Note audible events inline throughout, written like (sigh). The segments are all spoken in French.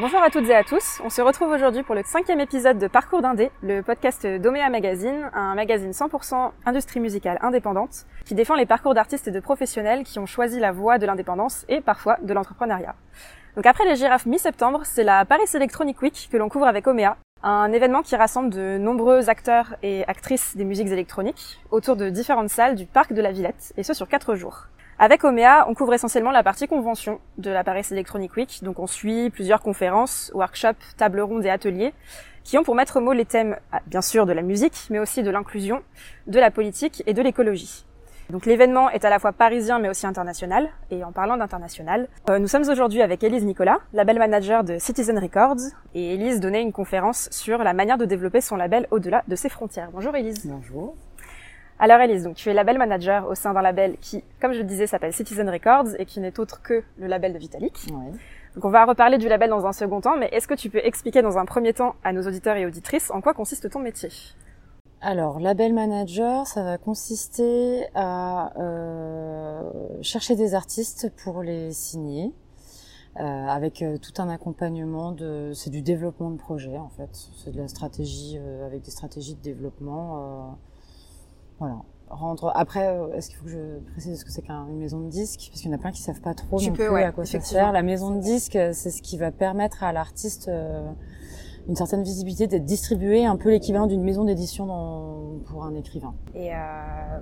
Bonjour à toutes et à tous. On se retrouve aujourd'hui pour le cinquième épisode de Parcours d'Indé, le podcast d'Omea Magazine, un magazine 100% industrie musicale indépendante qui défend les parcours d'artistes et de professionnels qui ont choisi la voie de l'indépendance et parfois de l'entrepreneuriat. Donc après les girafes mi-septembre, c'est la Paris Electronic Week que l'on couvre avec Omea, un événement qui rassemble de nombreux acteurs et actrices des musiques électroniques autour de différentes salles du parc de la Villette, et ce sur quatre jours. Avec Omea, on couvre essentiellement la partie convention de la Paris Electronic Week, donc on suit plusieurs conférences, workshops, tables rondes et ateliers qui ont pour maître mot les thèmes, ah, bien sûr, de la musique, mais aussi de l'inclusion, de la politique et de l'écologie. Donc l'événement est à la fois parisien mais aussi international. Et en parlant d'international, euh, nous sommes aujourd'hui avec Elise Nicolas, label manager de Citizen Records. Et Elise donnait une conférence sur la manière de développer son label au-delà de ses frontières. Bonjour Elise. Bonjour. Alors Elise, donc tu es label manager au sein d'un label qui, comme je le disais, s'appelle Citizen Records et qui n'est autre que le label de Vitalik. Oui. Donc on va reparler du label dans un second temps, mais est-ce que tu peux expliquer dans un premier temps à nos auditeurs et auditrices en quoi consiste ton métier? Alors, label manager, ça va consister à euh, chercher des artistes pour les signer, euh, avec euh, tout un accompagnement de, c'est du développement de projet en fait, c'est de la stratégie euh, avec des stratégies de développement. Voilà. Rendre. Après, euh, est-ce qu'il faut que je précise ce que c'est qu'une maison de disque Parce qu'il y en a plein qui savent pas trop Tu non peux, plus ouais, à quoi ça sert. La maison de disque, euh, c'est ce qui va permettre à l'artiste euh, une certaine visibilité, d'être distribué, un peu l'équivalent d'une maison d'édition dans- pour un écrivain. Et euh,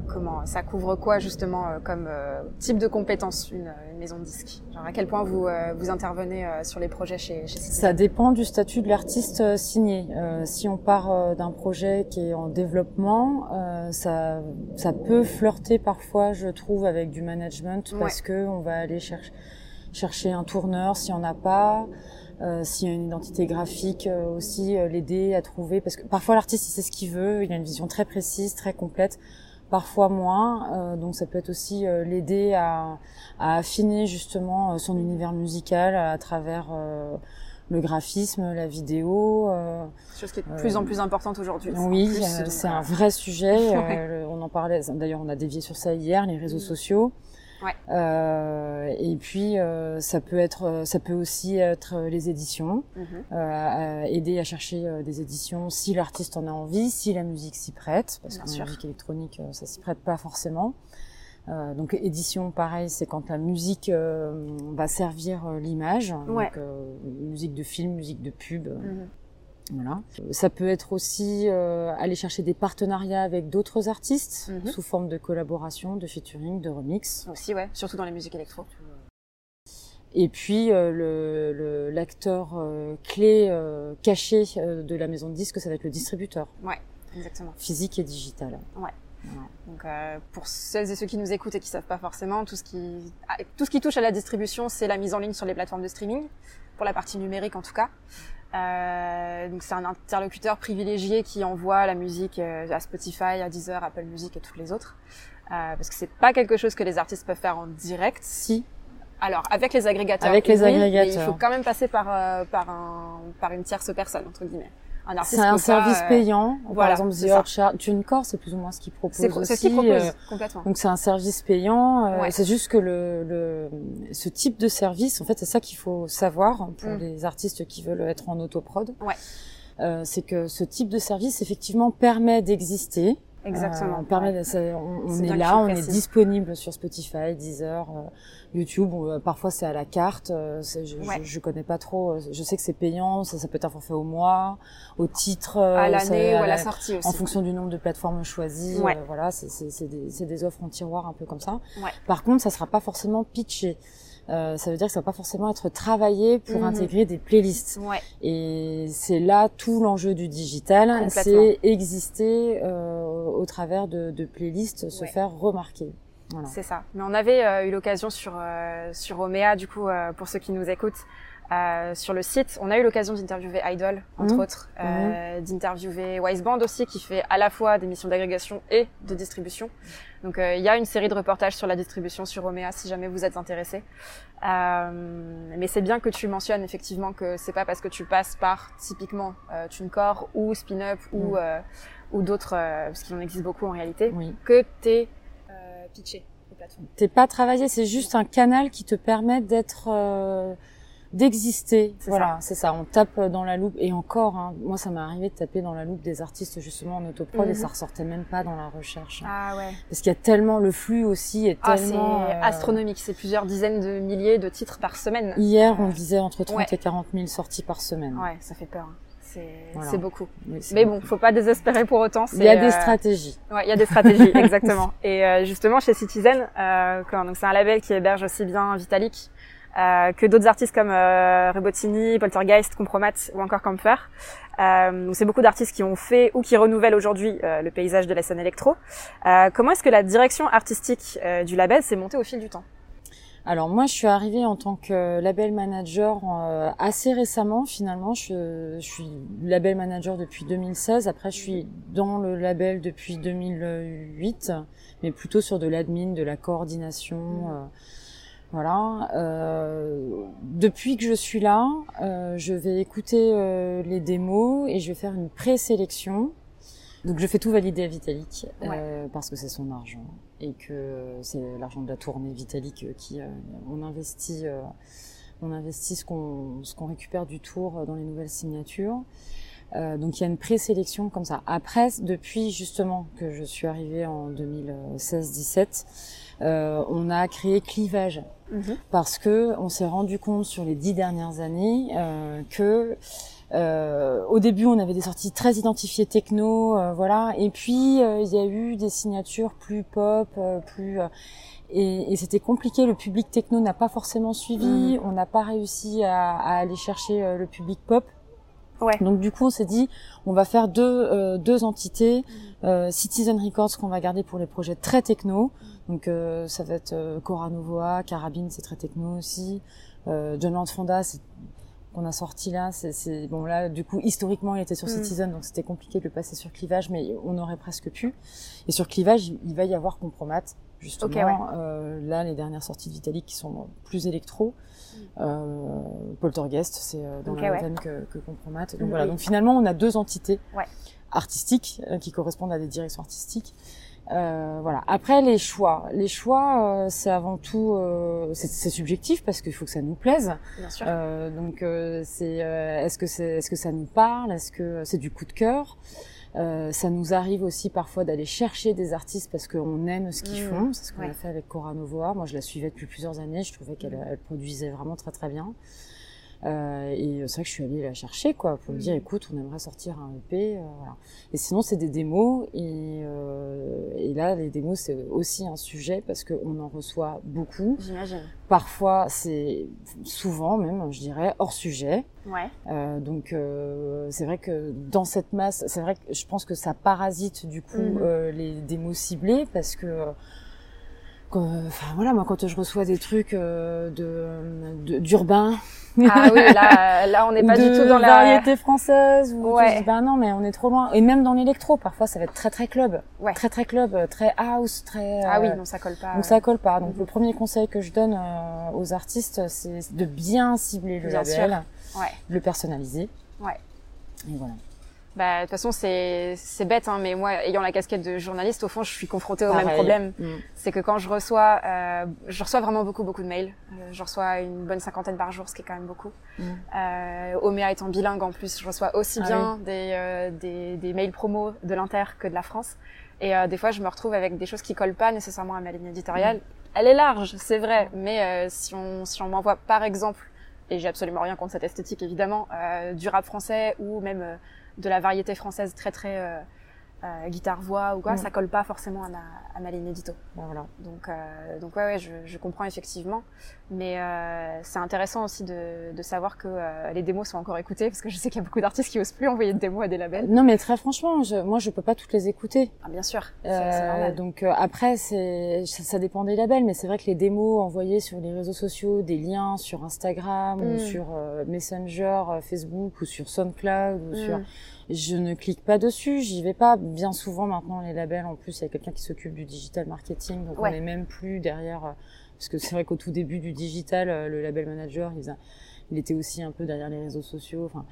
comment ça couvre quoi justement euh, comme euh, type de compétences une, une maison de disque? Genre à quel point vous euh, vous intervenez euh, sur les projets chez chez Ça dépend du statut de l'artiste euh, signé. Euh, si on part d'un projet qui est en développement, euh, ça, ça peut flirter parfois, je trouve, avec du management parce que on va aller chercher chercher un tourneur s'il n'y en a pas. Euh, s'il y a une identité graphique euh, aussi, euh, l'aider à trouver. Parce que parfois l'artiste il sait ce qu'il veut, il a une vision très précise, très complète. Parfois moins, euh, donc ça peut être aussi euh, l'aider à, à affiner justement euh, son univers musical à travers euh, le graphisme, la vidéo. euh, Chose qui est de plus en plus importante aujourd'hui. oui, c'est euh, un vrai sujet. (laughs) Ouais. on en parlait. D'ailleurs, on a dévié sur ça hier, les réseaux sociaux. Ouais. Euh, et puis, euh, ça peut être, euh, ça peut aussi être les éditions, à aider à chercher des éditions si l'artiste en a envie, si la musique s'y prête, parce que la musique électronique, ça s'y prête pas forcément. Euh, donc édition, pareil, c'est quand la musique euh, va servir euh, l'image, Ouais. euh, musique de film, musique de pub. Mhm. Voilà. Ça peut être aussi euh, aller chercher des partenariats avec d'autres artistes Mhm. sous forme de collaboration, de featuring, de remix. Aussi ouais, surtout dans les musiques électro. Et puis euh, le- le- l'acteur euh, clé euh, caché euh, de la maison de disques, ça va être le distributeur, Exactement. physique et digital. Ouais. Voilà. Donc euh, pour celles et ceux qui nous écoutent et qui savent pas forcément, tout ce qui ah, tout ce qui touche à la distribution, c'est la mise en ligne sur les plateformes de streaming, pour la partie numérique en tout cas. Euh, donc c'est un interlocuteur privilégié qui envoie la musique euh, à Spotify, à Deezer, Apple Music et toutes les autres. Euh, parce que c'est pas quelque chose que les artistes peuvent faire en direct. Si, Alors avec les agrégateurs, Avec les oui, mais il agrégateurs. faut quand même passer par euh, par un par une tierce personne entre guillemets. Un artiste c'est un pas, service euh, payant. voilà, Par exemple, c'est The. Orchard, c'est plus ou moins ce qu'ils proposent C'est pro- c'est aussi. ce qu'ils proposent euh, complètement. Donc c'est un service payant. euh, Ouais. C'est juste que le, le ce type de service, en fait, c'est ça qu'il faut savoir pour Mm. les artistes qui veulent être en autoprod. Ouais. Euh, c'est que ce type de service effectivement permet d'exister. Exactement. Euh, permet ouais. on, est là, on est disponible sur Spotify, Deezer, euh, YouTube. ou, euh, parfois c'est à la carte. euh, je, Ouais. je, je connais pas trop. Je sais que c'est payant. Ça, ça peut être un forfait au mois, au titre, à l'année ou à la la- sortie aussi. en fonction du nombre de plateformes choisies. Ouais. voilà, c'est- des, des offres en tiroir un peu comme ça. Par contre, ça sera pas forcément pitché. Euh, ça veut dire que ça va pas forcément être travaillé pour Mhm. intégrer des playlists. Ouais, Et c'est là tout l'enjeu du digital, c'est exister euh, au travers de, de playlists, se faire remarquer. Voilà. c'est ça. Mais on avait euh, eu l'occasion sur euh, sur Omea, du coup, euh, pour ceux qui nous écoutent, euh, sur le site, on a eu l'occasion d'interviewer Idol, entre Mhm. autres, euh, d'interviewer Wiseband aussi, qui fait à la fois des missions d'agrégation et de distribution. Donc euh, il y a une série de reportages sur la distribution sur Omea, si jamais vous êtes intéressés. Euh, mais c'est bien que tu mentionnes effectivement que c'est pas parce que tu passes par typiquement euh, TuneCore ou Spin-Up ou Mm. euh, ou d'autres, euh, parce qu'il en existe beaucoup en réalité, Oui. que t'es euh, pitché. T'es pas travaillé, c'est juste un canal qui te permet d'être euh, d'exister. Voilà, c'est ça. On tape dans la loupe et encore, hein, moi ça m'est arrivé de taper dans la loupe des artistes justement en autoprod et mhm. ça ressortait même pas dans la recherche. Ah ouais. Parce qu'il y a tellement le flux aussi est ah, tellement c'est astronomique. C'est plusieurs dizaines de milliers de titres par semaine. Hier, on disait entre 30 et 40 000 sorties par semaine. Ouais, ça fait peur. Hein. C'est beaucoup. Mais bon, faut pas désespérer pour autant. Il y a des euh, stratégies. Ouais, il y a des stratégies, (laughs) exactement. Et euh, justement, chez Citizen, euh, donc c'est un label qui héberge aussi bien Vitalik euh, que d'autres artistes comme euh, Rebotini, Poltergeist, Compromat ou encore Camper. Euh, c'est beaucoup d'artistes qui ont fait ou qui renouvellent aujourd'hui euh, le paysage de la scène électro. comment est-ce que la direction artistique du label s'est montée au fil du temps? Alors moi, je suis arrivée en tant que label manager euh, assez récemment. Finalement, je, je, suis label manager depuis 2016. Après, je suis dans le label depuis 2008, mais plutôt sur de l'admin, de la coordination. Mmh. Euh, voilà. Euh, depuis que je suis là, euh, je vais écouter les démos et je vais faire une présélection donc je fais tout valider à Vitalik euh, parce que c'est son argent et que c'est l'argent de la tournée Vitalik euh, qui euh, on investit euh, on investit ce qu'on ce qu'on récupère du tour dans les nouvelles signatures. donc il y a une présélection comme ça. Après, depuis justement que je suis arrivée en 2016-17, on a créé clivage mhm. parce que on s'est rendu compte sur les dix dernières années que euh, au début, on avait des sorties très identifiées techno, euh, voilà. Et puis, euh, il y a eu des signatures plus pop, plus et, et c'était compliqué. Le public techno n'a pas forcément suivi. Mm. On n'a pas réussi à, à, aller chercher le public pop. Ouais. Donc du coup, on s'est dit, on va faire deux deux entités. Mm. Citizen Records qu'on va garder pour les projets très techno. Donc ça va être Cora Novoa, Carabine, c'est très techno aussi. John Land Fonda, c'est qu'on a sorti là, c'est bon là du coup historiquement il était sur mm. Citizen donc c'était compliqué de le passer sur Clivage mais on aurait presque pu. Et sur Clivage il, va y avoir Compromat justement. euh, là les dernières sorties de Vitalik qui sont plus électro. Mm. Euh, Poltergeist c'est euh, dans la même que, que Compromat. Donc voilà donc finalement on a deux entités ouais. artistiques euh, qui correspondent à des directions artistiques. Euh, voilà. Après les choix, les choix, euh, c'est avant tout, euh, c'est subjectif parce qu'il faut que ça nous plaise. Bien sûr. Euh, donc c'est, est-ce que c'est, est-ce que ça nous parle, est-ce que c'est du coup de cœur? ça nous arrive aussi parfois d'aller chercher des artistes parce qu'on aime ce qu'ils mmh. font. C'est ce qu'on a fait avec Cora Novoa. Moi, je la suivais depuis plusieurs années. Je trouvais qu'elle elle produisait vraiment très très bien. Euh, et c'est vrai que je suis allée la chercher, quoi, pour me dire, mm. écoute, on aimerait sortir un EP. Euh, voilà. Et sinon, c'est des démos. Et, euh, et là, les démos, c'est aussi un sujet parce qu'on en reçoit beaucoup. J'imagine. Parfois, c'est souvent même, je dirais, hors sujet. Ouais. Euh, donc, euh, c'est vrai que dans cette masse, c'est vrai que je pense que ça parasite du coup mm. les démos ciblées parce que enfin voilà moi quand je reçois des trucs euh, de d'urbain. Ah oui là là on n'est (laughs) pas du tout dans la variété française ou ouais. ben non mais on est trop loin. Et même dans l'électro parfois ça va être très très club. Ouais. très très club très house très ah oui non ça colle pas. donc ça colle pas. Donc le premier conseil que je donne euh, aux artistes c'est de bien cibler le label ouais. le personnaliser. Ouais. Et voilà bah, de toute façon, c'est, c'est bête, hein, mais moi, ayant la casquette de journaliste, au fond, je suis confrontée au même problème. Mm. C'est que quand je reçois, euh, je reçois vraiment beaucoup, beaucoup de mails. Euh, je reçois une bonne cinquantaine par jour, ce qui est quand même beaucoup. Mm. Euh, Oméa étant bilingue en plus, je reçois aussi ah bien des, euh, des, des, mails promo de l'Inter que de la France. Et euh, des fois, je me retrouve avec des choses qui collent pas nécessairement à ma ligne éditoriale. Mm. Elle est large, c'est vrai, mais euh, si on, si on m'envoie, par exemple, et j'ai absolument rien contre cette esthétique évidemment, du rap français ou même de la variété française très très euh, euh, guitare voix ou quoi, mm. ça colle pas forcément à ma, à ma ligne édito. Voilà. Donc euh, donc ouais, ouais je, je, comprends effectivement, mais euh, c'est intéressant aussi de, de savoir que euh, les démos sont encore écoutées parce que je sais qu'il y a beaucoup d'artistes qui osent plus envoyer de démos à des labels. Non mais très franchement, je, moi je peux pas toutes les écouter. Ah bien sûr. Euh, donc après c'est ça, ça, dépend des labels, mais c'est vrai que les démos envoyées sur les réseaux sociaux, des liens sur Instagram ou mm. sur Messenger, Facebook ou sur SoundCloud ou mm. sur je ne clique pas dessus, j'y vais pas. Bien souvent maintenant les labels, en plus il y a quelqu'un qui s'occupe du digital marketing, donc on n'est même plus derrière. Euh, parce que c'est vrai qu'au tout début du digital, euh, le label manager, il, il, était aussi un peu derrière les réseaux sociaux. Enfin,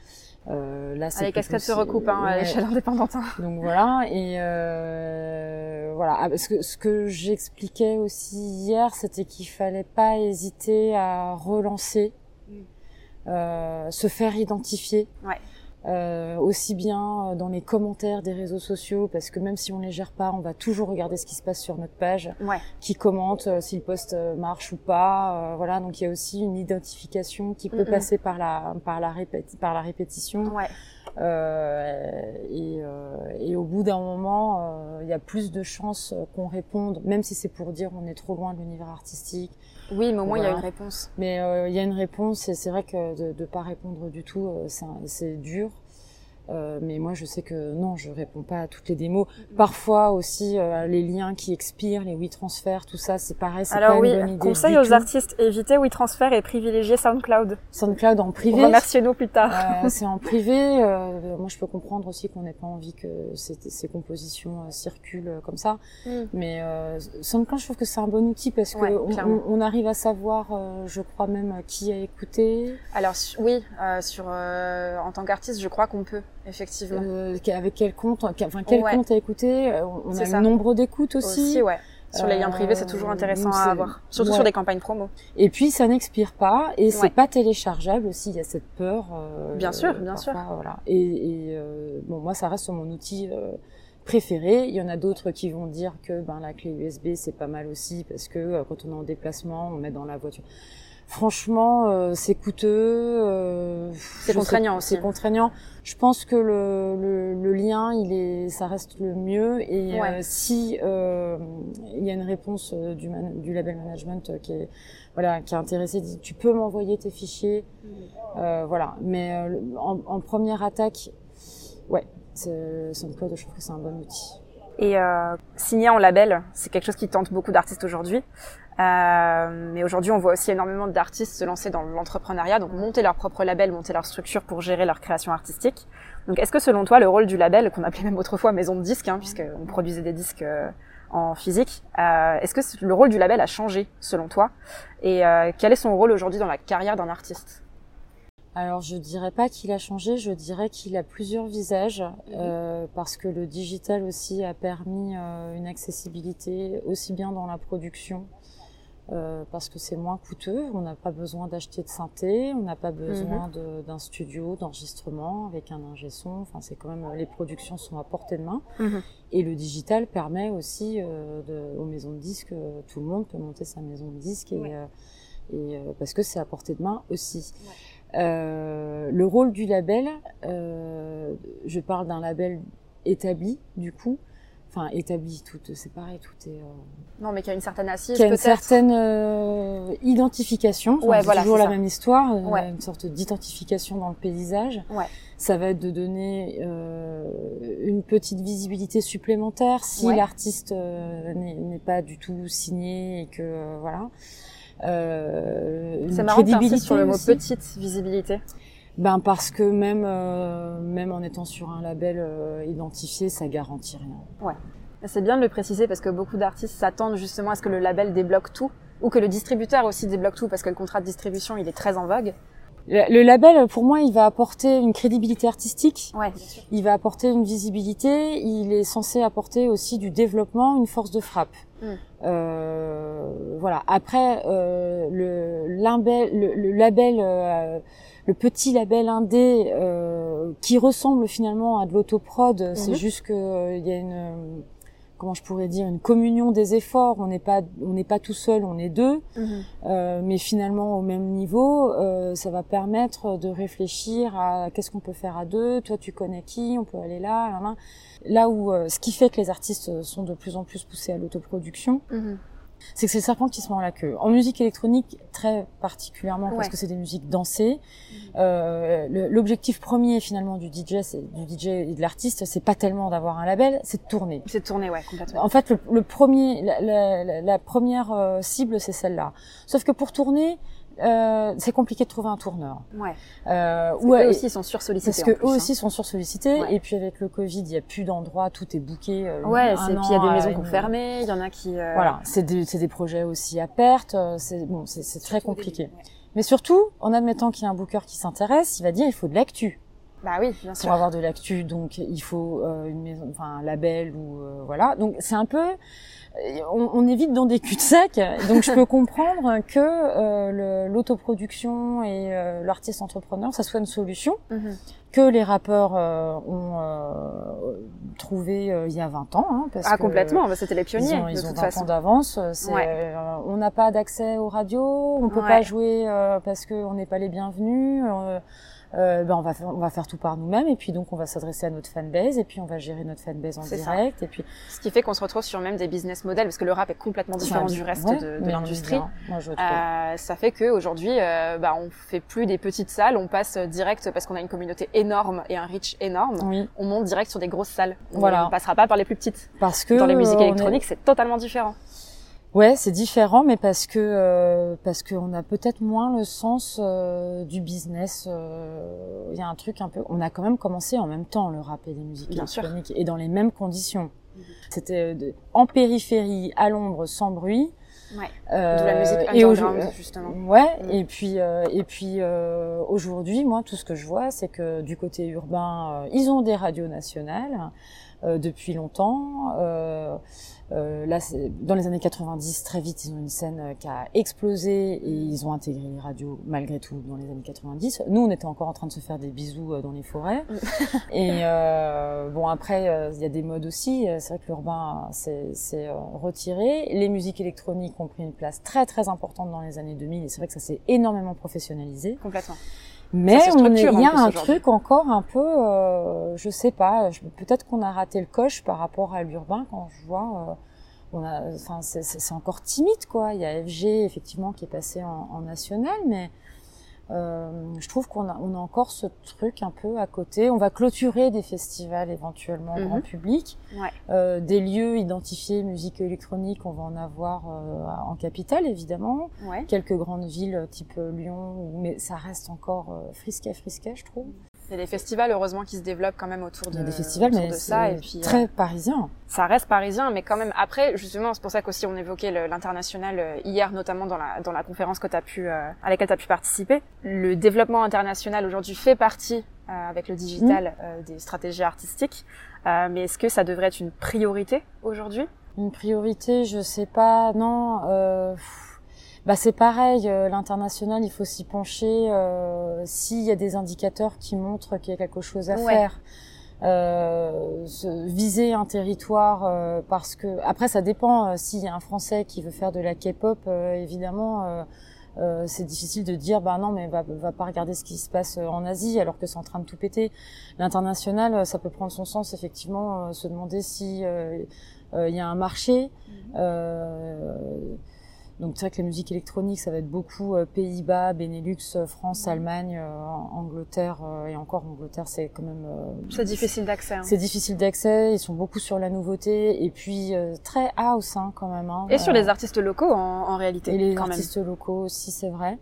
euh, là, c'est les cascades se recoupent hein, à l'échelle indépendante. Hein. Donc voilà et euh, voilà. Ah, parce que ce que j'expliquais aussi hier, c'était qu'il fallait pas hésiter à relancer euh, se faire identifier. Ouais. Euh, aussi bien dans les commentaires des réseaux sociaux, parce que même si on les gère pas, on va toujours regarder ce qui se passe sur notre page, Ouais. qui commente euh, si le post euh, marche ou pas. euh, voilà, donc il y a aussi une identification qui peut passer par la par la répéti- par la répétition. Ouais. Euh, et, euh, et au bout d'un moment, euh, il y a plus de chances euh, qu'on réponde, même si c'est pour dire on est trop loin de l'univers artistique. Oui, mais au moins il y a une réponse. Mais euh, il y a une réponse et c'est vrai que de ne pas répondre du tout, euh, c'est dur. Euh, mais moi, je sais que non, je réponds pas à toutes les démos. Parfois aussi, euh, les liens qui expirent, les WeTransfer, tout ça, c'est pareil, c'est Alors pas oui, une bonne idée conseil aux tout. artistes, évitez WeTransfer et privilégiez SoundCloud. SoundCloud en privé, Remerciez-nous plus tard. euh, (laughs) c'est en privé. euh, moi, je peux comprendre aussi qu'on n'ait pas envie que ces, ces compositions euh, circulent comme ça. Mm. Mais euh, SoundCloud, je trouve que c'est un bon outil parce que Ouais, on, clairement. on- on arrive à savoir, euh, je crois même, qui a écouté. Alors oui, euh, sur euh, en tant qu'artiste, je crois qu'on peut effectivement. euh, avec quel compte, enfin quel Ouais. compte à écouter. euh, On a ça. le nombre d'écoutes aussi. Aussi, ouais. Sur les liens Euh, privés, c'est toujours intéressant à avoir, surtout ouais. sur des campagnes promo. Et puis ça n'expire pas et c'est Ouais. pas téléchargeable aussi. Il y a cette peur. euh, Bien sûr, bien sûr. Voilà. Et, et, euh, bon, moi ça reste mon outil. euh, préféré. Il y en a d'autres qui vont dire que ben la clé USB c'est pas mal aussi parce que euh, quand on est en déplacement, on met dans la voiture. Franchement, euh, c'est coûteux. euh, C'est contraignant. C'est contraignant. Je pense que le, le, le lien, il est, ça reste le mieux. Et Ouais. euh, si euh, il y a une réponse euh, du, man- du label management euh, qui est voilà, qui est intéressé, dit tu peux m'envoyer tes fichiers, euh, voilà. Mais euh, en, en première attaque, ouais, c'est SoundCloud, je trouve que c'est un bon outil. Et euh, signer en label, c'est quelque chose qui tente beaucoup d'artistes aujourd'hui. Euh, mais aujourd'hui, on voit aussi énormément d'artistes se lancer dans l'entrepreneuriat, donc monter leur propre label, monter leur structure pour gérer leur création artistique. Donc, est-ce que selon toi, le rôle du label, qu'on appelait même autrefois maison de disques, hein, puisqu'on produisait des disques euh, en physique, euh, est-ce que le rôle du label a changé selon toi? Et euh, quel est son rôle aujourd'hui dans la carrière d'un artiste? Alors je dirais pas qu'il a changé, je dirais qu'il a plusieurs visages euh, parce que le digital aussi a permis euh, une accessibilité aussi bien dans la production euh, parce que c'est moins coûteux, on n'a pas besoin d'acheter de synthé, on n'a pas besoin de- d'un studio d'enregistrement avec un ingé son, enfin c'est quand même les productions sont à portée de main Mhm. et le digital permet aussi euh, de, aux maisons de disques, euh, tout le monde peut monter sa maison de disques et, Ouais. euh, et euh, parce que c'est à portée de main aussi. Euh, le rôle du label, euh, je parle d'un label établi du coup, enfin établi, tout c'est pareil, tout est euh, Non, mais qui a une certaine assise, qui a une certaine euh, identification. Enfin, Ouais, c'est voilà, toujours la ça. même histoire, euh, Ouais. une sorte d'identification dans le paysage. Ouais. Ça va être de donner euh, une petite visibilité supplémentaire si l'artiste euh, n'est pas du tout signé et que euh, voilà. Euh, C'est marrant sur le mot aussi. petite visibilité. Ben parce que même euh, même en étant sur un label euh, identifié, ça garantit rien. C'est bien de le préciser parce que beaucoup d'artistes s'attendent justement à ce que le label débloque tout ou que le distributeur aussi débloque tout parce que le contrat de distribution il est très en vogue. Le, label, pour moi, il va apporter une crédibilité artistique. Ouais. Il va apporter une visibilité. Il est censé apporter aussi du développement, une force de frappe. Mm. Euh, voilà. Après, euh, le, le, le label, euh, le petit label indé, euh, qui ressemble finalement à de l'autoprod, c'est Mhm. juste que euh, il y a une euh, comment je pourrais dire une communion des efforts. On n'est pas on n'est pas tout seul, on est deux. Euh, mais finalement au même niveau, euh, ça va permettre de réfléchir à qu'est-ce qu'on peut faire à deux. Toi, tu connais qui? On peut aller là, là, là. Là où ce qui fait que les artistes sont de plus en plus poussés à l'autoproduction, Mhm. C'est que c'est le serpent qui se mord la queue. En musique électronique, très particulièrement parce que c'est des musiques dansées. Euh, L'objectif premier finalement du DJ, du DJ et de l'artiste, c'est pas tellement d'avoir un label, c'est de tourner. C'est tourné, ouais, complètement. En fait, le, le premier, la, la- la- la première euh, cible, c'est celle-là. Sauf que pour tourner, euh, c'est compliqué de trouver un tourneur. Ouais. Euh, Eux ouais, aussi sont sursollicités. parce que plus, eux hein. aussi sont sursollicités. Ouais. Et puis avec le Covid, il y a plus d'endroits, tout est booké. euh, Ouais, c'est puis il y a des maisons qui ont fermé, il y en a qui. euh, Voilà, c'est des, des projets aussi à perte. euh, C'est bon, c'est très compliqué. début, ouais. Mais surtout, en admettant qu'il y a un booker qui s'intéresse, il va dire il faut de l'actu. Bah oui, bien sûr. Pour avoir de l'actu, donc il faut une maison, enfin un label ou voilà. Donc c'est un peu on, on, évite dans des cul-de-sac. Donc je peux (laughs) comprendre que euh, l'autoproduction et euh, l'artiste entrepreneur, ça soit une solution mhm. que les rappeurs euh, ont euh, trouvé euh, il y a 20 ans. Hein, parce ah complètement, bah, c'était les pionniers. Ils ont, ils ont 20 ans d'avance. on n'a pas d'accès aux radios, on peut pas jouer parce qu'on n'est pas les bienvenus euh, ben on va faire, on va faire tout par nous-mêmes et puis donc on va s'adresser à notre fanbase et puis on va gérer notre fanbase en direct et puis ce qui fait qu'on se retrouve sur même des business models parce que le rap est complètement différent du reste de, de l'industrie. Euh, ça fait que aujourd'hui euh, bah, on fait plus des petites salles, on passe direct parce qu'on a une communauté énorme et un reach énorme. On monte direct sur des grosses salles. Voilà. On passera pas par les plus petites. Parce que dans les musiques électroniques c'est totalement différent. Ouais, c'est différent, mais parce que euh, parce qu'on a peut-être moins le sens euh, du business. Euh, il y a un truc un peu. On a quand même commencé en même temps le rap et les musiques électroniques et dans les mêmes conditions. C'était en périphérie, à l'ombre, sans bruit. Ouais. Euh, de la musique underground, et justement. Ouais. Mhm. Et puis et puis aujourd'hui, moi, tout ce que je vois, c'est que du côté urbain, ils ont des radios nationales depuis longtemps. Euh, là, dans les années 90, très vite, ils ont une scène euh, qui a explosé et ils ont intégré les radios malgré tout dans les années 90. Nous, on était encore en train de se faire des bisous euh, dans les forêts. (laughs) et euh, bon, après, il y a des modes aussi. C'est vrai que l'urbain s'est retiré. Les musiques électroniques ont pris une place très très importante dans les années 2000 et c'est vrai que ça s'est énormément professionnalisé. Complètement. Mais il y a un truc encore un peu, euh, je sais pas, peut-être qu'on a raté le coche par rapport à l'urbain quand je vois, euh, on a, enfin c'est encore timide quoi. Il y a FG effectivement qui est passé en, en national, mais euh, je trouve qu'on a, on a encore ce truc un peu à côté. On va clôturer des festivals éventuellement grand mhm. public, ouais. euh, des lieux identifiés musique électronique. On va en avoir euh, en capitale évidemment, ouais. quelques grandes villes type Lyon, mais ça reste encore euh, frisquet, frisquet, je trouve. Il y a des festivals, heureusement, qui se développent quand même autour de, il y a des festivals, mais de ça. Et puis, très euh, parisien. Ça reste parisien, mais quand même, après, justement, c'est pour ça qu'aussi on évoquait l'international euh, hier, notamment dans la, dans la conférence que as pu, euh, à laquelle tu as pu participer. Le développement international aujourd'hui fait partie, avec le digital, mmh. des stratégies artistiques. mais est-ce que ça devrait être une priorité aujourd'hui? Une priorité, je sais pas, non. Bah c'est pareil, euh, l'international, il faut s'y pencher euh, s'il y a des indicateurs qui montrent qu'il y a quelque chose à faire. Euh, viser un territoire euh, parce que après ça dépend s'il y a un Français qui veut faire de la K-pop, évidemment. c'est difficile de dire bah non mais va, va pas regarder ce qui se passe en Asie alors que c'est en train de tout péter. L'international, ça peut prendre son sens effectivement, se demander si il y a un marché. Mmh. Donc c'est vrai que la musique électronique, ça va être beaucoup euh, Pays-Bas, Benelux, euh, France, Allemagne, euh, Angleterre et encore Angleterre, c'est quand même. c'est difficile d'accès. Hein. C'est difficile d'accès. Ils sont beaucoup sur la nouveauté et puis très house hein, quand même. Hein, et sur les artistes locaux en, en réalité. Et les quand artistes locaux aussi, c'est vrai.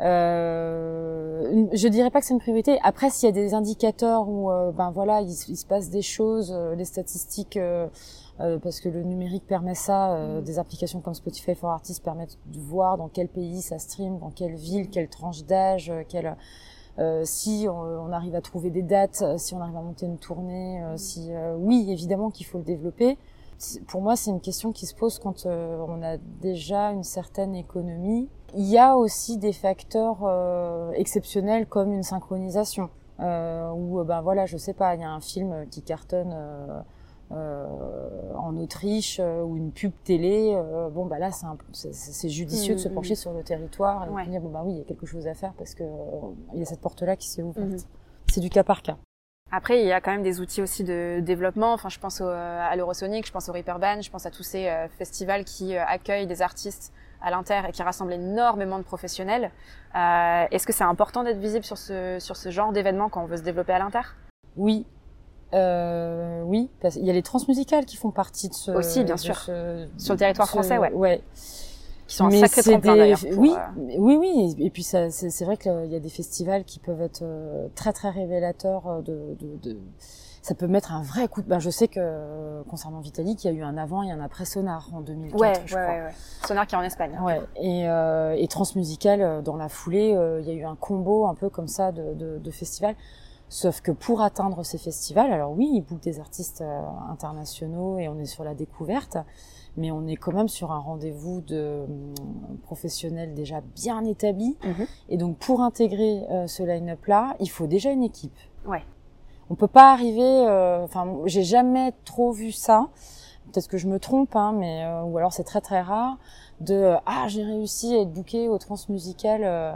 Euh, je dirais pas que c'est une priorité. Après, s'il y a des indicateurs où, ben voilà, il, il, se passe des choses, les statistiques euh, parce que le numérique permet ça. Euh, mm. Des applications comme Spotify for Artists permettent de voir dans quel pays ça stream, dans quelle ville, quelle tranche d'âge, euh, quelle euh, si on, arrive à trouver des dates, si on arrive à monter une tournée, mm. si oui, évidemment qu'il faut le développer. Pour moi, c'est une question qui se pose quand on a déjà une certaine économie. Il y a aussi des facteurs exceptionnels comme une synchronisation, où ben voilà, je sais pas, il y a un film qui cartonne euh, en Autriche euh, ou une pub télé, euh, bon bah là c'est judicieux de se mm, pencher mm. sur le territoire et de dire bon bah oui il y a quelque chose à faire parce que il y a cette porte là qui s'est ouverte. Mm. C'est du cas par cas. Après, il y a quand même des outils aussi de développement. Enfin, je pense à l'Eurosonic, je pense au Reaperband, je pense à tous ces festivals qui accueillent des artistes à l'inter et qui rassemblent énormément de professionnels. Est-ce que c'est important d'être visible sur ce, sur ce genre d'événement quand on veut se développer à l'inter? Oui, euh, oui, parce qu'il y a les transmusicales qui font partie de ce. Aussi, bien sûr. Sur le territoire français, ouais. Ouais. Qui sont un sacré tremplin d'ailleurs. Oui, euh, oui, oui. Et puis ça, c'est vrai qu'il y a des festivals qui peuvent être euh, très très révélateurs euh, de, de, de... ça peut mettre un vrai coup de. Ben, je sais que concernant Vitalik, il y a eu un avant et un après Sonar en 2004. Ouais, je ouais, ouais, Sonar qui est en Espagne. Ouais. Et, et Transmusical dans la foulée, il y a eu un combo un peu comme ça de, de, de festivals Sauf que pour atteindre ces festivals, alors oui, ils bookent des artistes euh, internationaux et on est sur la découverte, mais on est quand même sur un rendez-vous de hum, professionnels déjà bien établis. Mhm. Et donc pour intégrer euh, ce line-up là, il faut déjà une équipe. Ouais. On peut pas arriver. euh, Enfin, j'ai jamais trop vu ça. Peut-être que je me trompe, hein, mais euh, ou alors c'est très très rare de ah j'ai réussi à être booké au transmusical euh,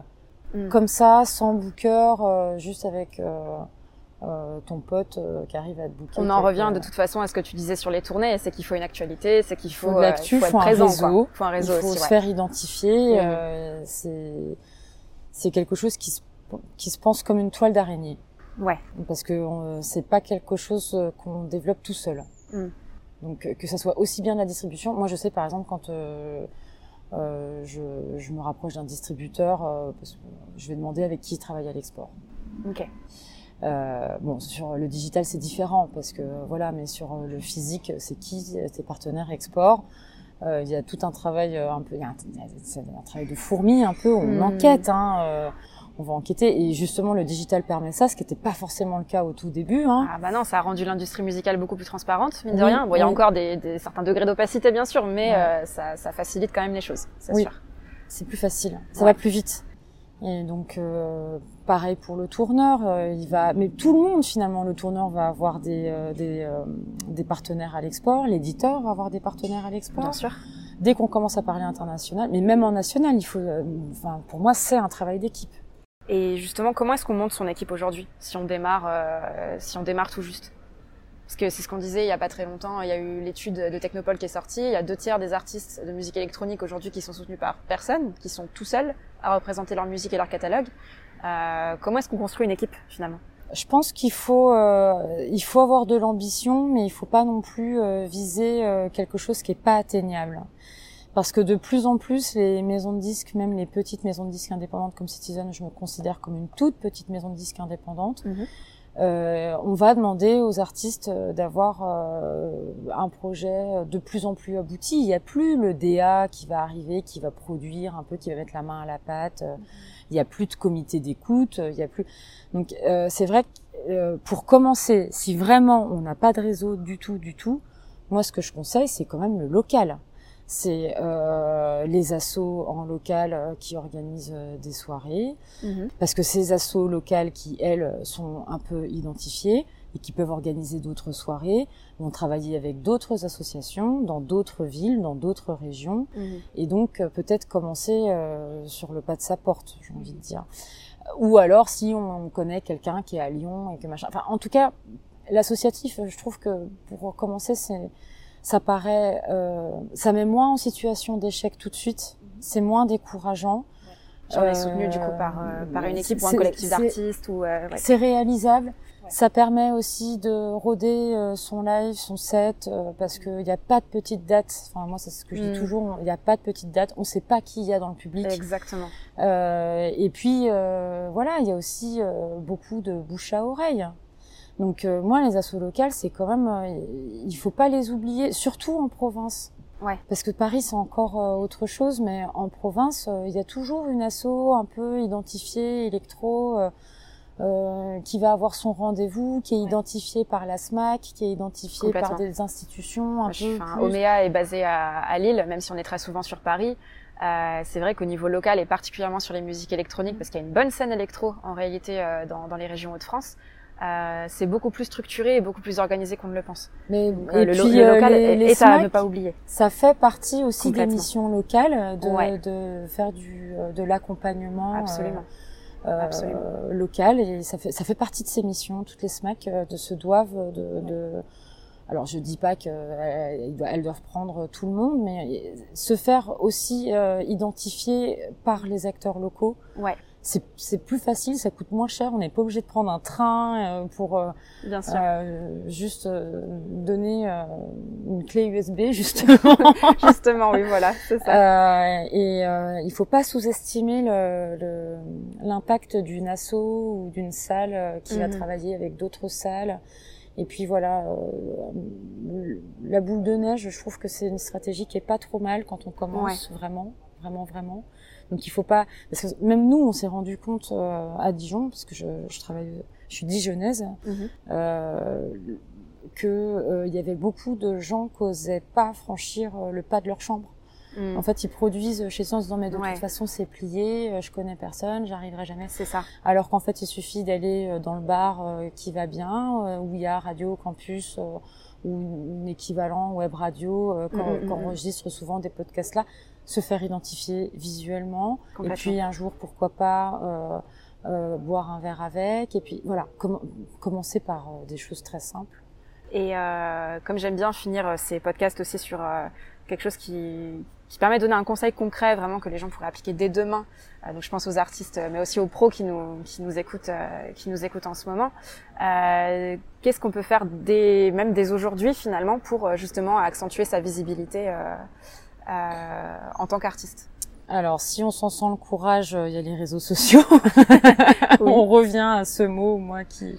Mm. comme ça, sans booker, euh, juste avec euh, euh, ton pote euh, qui arrive à te booker. On en revient de toute façon à ce que tu disais sur les tournées, c'est qu'il faut une actualité, c'est qu'il faut, Faut euh, l'actu, faut être un présent, réseau. quoi. Faut un Il réseau faut aussi, se ouais. faire identifier. Euh, c'est c'est quelque chose qui se qui se pense comme une toile d'araignée Ouais. parce que c'est pas quelque chose qu'on développe tout seul. Mm. Donc que ça soit aussi bien de la distribution. Moi, je sais par exemple quand euh, euh, je, je me rapproche d'un distributeur, euh, parce que je vais demander avec qui il travaille à l'export. Ok. Euh, bon, sur le digital, c'est différent parce que voilà, mais sur euh, le physique, c'est qui tes partenaires export? Euh, Il y a tout un travail un peu, il y a un, travail de fourmi un peu. On Mm. enquête, hein, euh, on va enquêter et justement le digital permet ça, ce qui n'était pas forcément le cas au tout début. Hein. Ah bah non, ça a rendu l'industrie musicale beaucoup plus transparente, mine de rien. Bon, il y a encore des, des certains degrés d'opacité, bien sûr, mais Ouais. euh, ça, ça facilite quand même les choses, c'est Oui. sûr. C'est plus facile, ça Ouais. va plus vite. Et donc euh, pareil pour le tourneur, euh, il va, mais tout le monde finalement, le tourneur va avoir des euh, des, euh, des partenaires à l'export, l'éditeur va avoir des partenaires à l'export. Bien sûr. dès qu'on commence à parler international, mais même en national, il faut, euh, enfin, pour moi, c'est un travail d'équipe. Et justement, comment est-ce qu'on monte son équipe aujourd'hui, si on démarre, euh, si on démarre tout juste? Parce que c'est ce qu'on disait il y a pas très longtemps. Il y a eu l'étude de Technopole qui est sortie. Il y a deux tiers des artistes de musique électronique aujourd'hui qui sont soutenus par personne, qui sont tout seuls à représenter leur musique et leur catalogue. Euh, comment est-ce qu'on construit une équipe finalement? Je pense qu'il faut, euh, il faut avoir de l'ambition, mais il faut pas non plus euh, viser euh, quelque chose qui est pas atteignable. Parce que de plus en plus, les maisons de disques, même les petites maisons de disques indépendantes comme Citizen, je me considère comme une toute petite maison de disques indépendante, Mhm. euh, on va demander aux artistes euh, d'avoir euh, un projet de plus en plus abouti. Il n'y a plus le DA qui va arriver, qui va produire un peu, qui va mettre la main à la pâte. Euh, Il n'y a plus de comité d'écoute. Il y a plus. Donc euh, c'est vrai que euh, pour commencer, si vraiment on n'a pas de réseau du tout, du tout, moi ce que je conseille, c'est quand même le local. C'est euh, les assos en local euh, qui organisent euh, des soirées, parce que ces assos locales qui, elles, sont un peu identifiées et qui peuvent organiser d'autres soirées, vont travailler avec d'autres associations dans d'autres villes, dans d'autres régions, Mhm. et donc euh, peut-être commencer euh, sur le pas de sa porte, j'ai envie de dire. Ou alors si on connaît quelqu'un qui est à Lyon et que machin. Enfin, en tout cas, l'associatif, je trouve que pour commencer, c'est ça paraît, euh, ça met moins en situation d'échec tout de suite. C'est moins décourageant. On est soutenu du coup par, euh, par une équipe ou un collectif d'artistes ou euh, ouais. c'est réalisable. Ouais. Ça permet aussi de roder euh, son live, son set, euh, parce qu'il n'y a pas de petite date. Enfin, moi, c'est ce que je Mm. dis toujours. Il n'y a pas de petite date. On ne sait pas qui il y a dans le public. Exactement. Euh, et puis, euh, voilà, il y a aussi euh, beaucoup de bouche à oreille. Donc, euh, moi, les assos locales, c'est quand même, euh, il faut pas les oublier, surtout en province. Ouais. Parce que Paris, c'est encore euh, autre chose, mais en province, euh, il y a toujours une asso un peu identifiée, électro, euh, qui va avoir son rendez-vous, qui est identifiée par la SMAC, qui est identifiée par des institutions un peu plus... Omea est basé à, à Lille, même si on est très souvent sur Paris. Euh, c'est vrai qu'au niveau local et particulièrement sur les musiques électroniques, parce qu'il y a une bonne scène électro en réalité euh, dans, dans les régions Hauts-de-France, euh, c'est beaucoup plus structuré et beaucoup plus organisé qu'on ne le pense. Mais, Donc, et euh, puis, le euh, local les- est, les est à SMAC, ne pas oublier. Ça fait partie aussi des missions locales euh, de, Ouais. de faire du euh, de l'accompagnement euh, Absolument. euh, Absolument. local et ça fait ça fait partie de ces missions. Toutes les SMAC euh, de se doivent de, de alors je dis pas qu'elles elles doivent prendre tout le monde, mais se faire aussi euh, identifier par les acteurs locaux. Ouais, C'est c'est plus facile, ça coûte moins cher. On n'est pas obligé de prendre un train euh, pour euh, bien sûr. euh, juste euh, donner euh, une clé USB (laughs) justement. Justement, oui, voilà, c'est ça. Euh, et euh, il faut pas sous-estimer le- le- l'impact d'une asso ou d'une salle qui va Mhm. travailler avec d'autres salles. Et puis voilà, euh, la boule de neige, je trouve que c'est une stratégie qui est pas trop mal quand on commence vraiment, vraiment, vraiment. Donc il faut pas, parce que même nous, on s'est rendu compte euh, à Dijon, parce que je, je travaille je suis dijonnaise, mhm. euh, que euh, il y avait beaucoup de gens qui n'osaient pas franchir euh, le pas de leur chambre. Mm. En fait, ils produisent chez eux en se disant mais de toute façon c'est plié, euh, je connais personne, j'arriverai jamais. C'est ça. Alors qu'en fait, il suffit d'aller dans le bar qui va bien, où il y a Radio Campus ou un équivalent web radio qu'on mm, mm, enregistre souvent des podcasts là, se faire identifier visuellement et puis un jour pourquoi pas euh, boire un verre avec, et puis voilà, commencer par euh, des choses très simples. Et euh, comme j'aime bien finir euh, ces podcasts aussi sur quelque chose qui, qui permet de donner un conseil concret, vraiment que les gens pourraient appliquer dès demain. donc je pense aux artistes, mais aussi aux pros qui nous qui nous écoutent, qui nous écoutent en ce moment. Qu'est-ce qu'on peut faire dès même dès aujourd'hui finalement pour justement accentuer sa visibilité en tant qu'artiste alors, si on s'en sent le courage, euh, il y a les réseaux sociaux. (laughs) on revient à ce mot, moi, qui...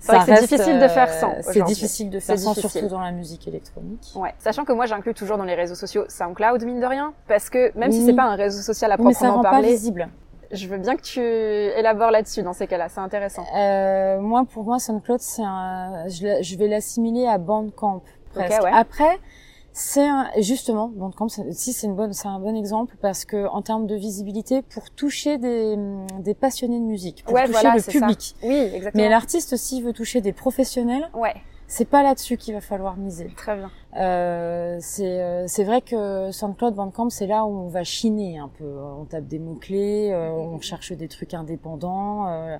Ça c'est difficile de faire sans. Euh, c'est difficile de faire sans, surtout dans la musique électronique. Ouais, sachant que moi j'inclus toujours dans les réseaux sociaux SoundCloud mine de rien, parce que même si c'est pas un réseau social à proprement mais ça rend Pas visible. Je veux bien que tu élabores là-dessus dans ces cas-là, c'est intéressant. Euh, moi, pour moi, SoundCloud, c'est un, je, vais l'assimiler à Bandcamp presque. ouais. Après, c'est justement Bandcamp, si c'est une bonne, c'est un bon exemple parce que en termes de visibilité, pour toucher des, des passionnés de musique, pour toucher le public. Oui, exactement. Mais l'artiste s'il veut toucher des professionnels. Ouais. C'est pas là-dessus qu'il va falloir miser. Très bien. Euh, c'est euh, c'est vrai que SoundCloud, Bandcamp, c'est là où on va chiner un peu. On tape des mots clés, euh, on cherche des trucs indépendants. Euh,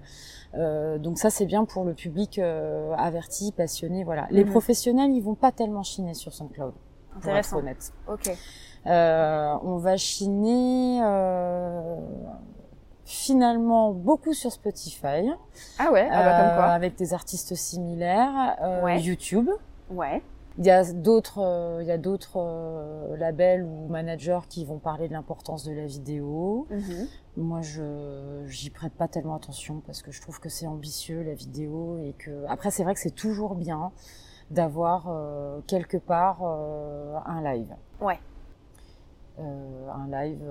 euh donc ça c'est bien pour le public averti, passionné, voilà. Les mhm. professionnels, ils vont pas tellement chiner sur SoundCloud. Intéressant. honnête. Ok. Euh, on va chiner euh, finalement beaucoup sur Spotify. Ah ouais, ah bah comme quoi. Euh, avec des artistes similaires. Euh, YouTube. Ouais. Il y a d'autres, euh, il y a d'autres labels ou managers qui vont parler de l'importance de la vidéo. Mhm. Moi, je j'y prête pas tellement attention parce que je trouve que c'est ambitieux la vidéo et que après c'est vrai que c'est toujours bien d'avoir euh, quelque part euh, un live. Ouais. Euh, un live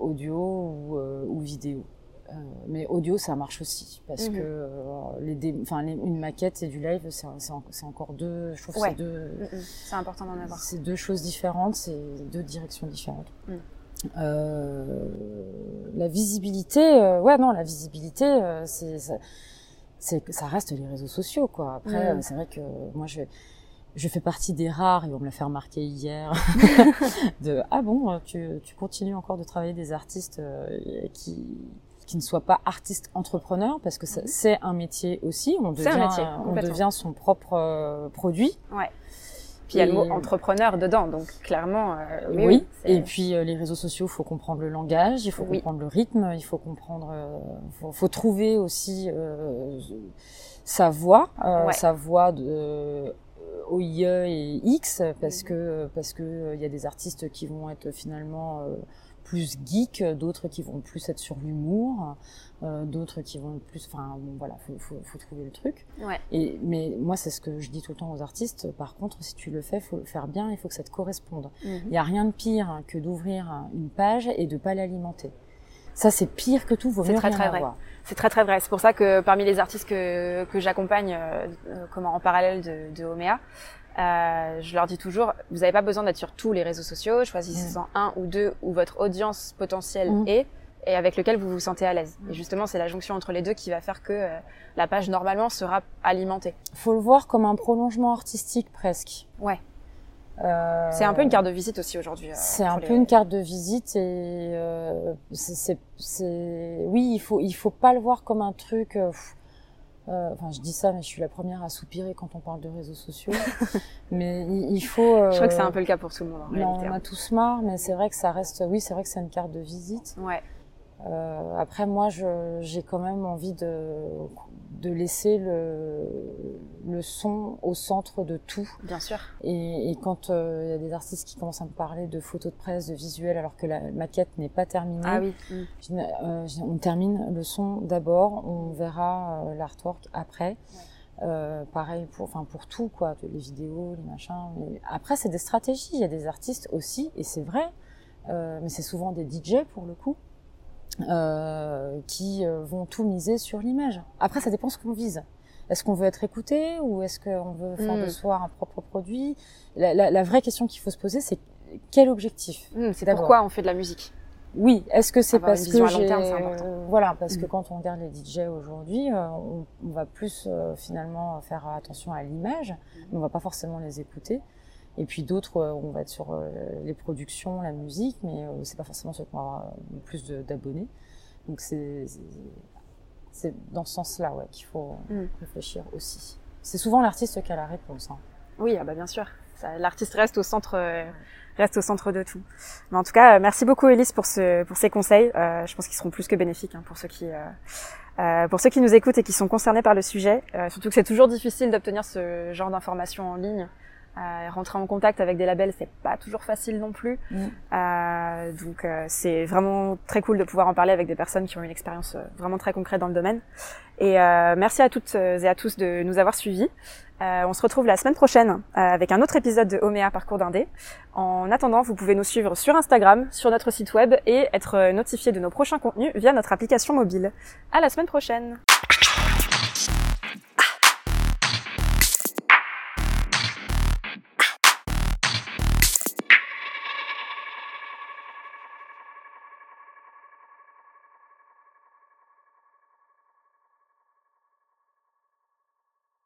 audio ou, ou vidéo. mais audio, ça marche aussi parce mhm. que les, une maquette et du live, c'est encore deux. Je trouve c'est deux. Mhm. C'est important d'en avoir. C'est deux choses différentes, c'est deux directions différentes. Euh, la visibilité, ouais, non, la visibilité, c'est c'est ça reste les réseaux sociaux quoi. Après c'est vrai que moi je je fais partie des rares et on me l'a fait remarquer hier (laughs) de ah bon tu, tu continues encore de travailler des artistes euh, qui qui ne soient pas artistes entrepreneurs parce que mm-hmm. c'est un métier aussi. On devient on devient son propre euh, produit. Ouais puis il y a le mot entrepreneur dedans, donc clairement. Euh, oui. et puis euh, les réseaux sociaux, il faut comprendre le langage, il faut comprendre le rythme, il faut comprendre, euh, faut, faut, trouver aussi sa voix, sa voix de OIE et X, parce que parce que il y a des artistes qui vont être finalement plus geek, d'autres qui vont plus être sur l'humour, euh, d'autres qui vont plus. Enfin, bon, voilà, faut, faut, faut trouver le truc. Ouais. Et mais moi, c'est ce que je dis tout le temps aux artistes. Par contre, si tu le fais, faut le faire bien. Il faut que ça te corresponde. Mhm. Il n'y a rien de pire que d'ouvrir une page et de pas l'alimenter. Ça, c'est pire que tout. Vaut mieux très, très vrai. C'est très très vrai. C'est pour ça que parmi les artistes que, que j'accompagne, euh, euh comment en parallèle de, de Omea, euh, je leur dis toujours, vous n'avez pas besoin d'être sur tous les réseaux sociaux, choisissez-en mm. un ou deux où votre audience potentielle mm. est et avec lequel vous vous sentez à l'aise. Et justement, c'est la jonction entre les deux qui va faire que euh, la page normalement sera alimentée. Faut le voir comme un prolongement artistique presque. Ouais. Euh... C'est un peu une carte de visite aussi aujourd'hui. Euh, c'est un peu une carte de visite et euh, c'est, oui, il faut il faut pas le voir comme un truc. Euh, enfin, je dis ça, mais je suis la première à soupirer quand on parle de réseaux sociaux. (laughs) mais il, faut. Euh... Je crois que c'est un peu le cas pour tout le monde. En non, on a hein. tous marre, mais c'est vrai que ça reste. Oui, c'est vrai que c'est une carte de visite. Ouais. Euh, après, moi, j'ai quand même envie de, de laisser le, le son au centre de tout. Bien sûr. Et, et quand euh, il y a des artistes qui commencent à me parler de photos de presse, de visuels, alors que la maquette n'est pas terminée, ah oui. Euh, on termine le son d'abord, on verra euh, l'artwork après. Euh, pareil pour, enfin pour tout quoi, les vidéos, les machins. Mais après, c'est des stratégies. Il y a des artistes aussi, et c'est vrai, mais c'est souvent des DJ pour le coup euh, qui euh, vont tout miser sur l'image. Après, ça dépend ce qu'on vise. est-ce qu'on veut être écouté ou est-ce qu'on veut faire de mm. soi un propre produit? La, la, la, vraie question qu'il faut se poser, c'est quel objectif mm, C'est pourquoi on fait de la musique? Oui, est-ce que c'est parce que j'ai euh, voilà parce que mm. quand on regarde les DJ aujourd'hui, euh, on, on, va plus euh, finalement faire attention à l'image, mais on va pas forcément les écouter. Et puis d'autres, on va être sur les productions, la musique, mais c'est pas forcément ceux qui ont le plus d'abonnés. Donc c'est dans ce sens-là ouais, qu'il faut mm. réfléchir aussi. C'est souvent l'artiste qui a la réponse. Hein. Oui, ah bah bien sûr. L'artiste reste au centre reste au centre de tout. Mais en tout cas, merci beaucoup Elise pour ce pour ces conseils. Euh, je pense qu'ils seront plus que bénéfiques hein, pour ceux qui euh, euh, pour ceux qui nous écoutent et qui sont concernés par le sujet. Euh, surtout que c'est toujours difficile d'obtenir ce genre d'informations en ligne. Euh, rentrer en contact avec des labels, c'est pas toujours facile non plus. Mm. Euh, donc c'est vraiment très cool de pouvoir en parler avec des personnes qui ont une expérience vraiment très concrète dans le domaine. Et merci à toutes et à tous de nous avoir suivis. Euh, on se retrouve la semaine prochaine euh, avec un autre épisode de Omea Parcours d'Indé. En attendant, vous pouvez nous suivre sur Instagram, sur notre site web et être notifié de nos prochains contenus via notre application mobile. À la semaine prochaine!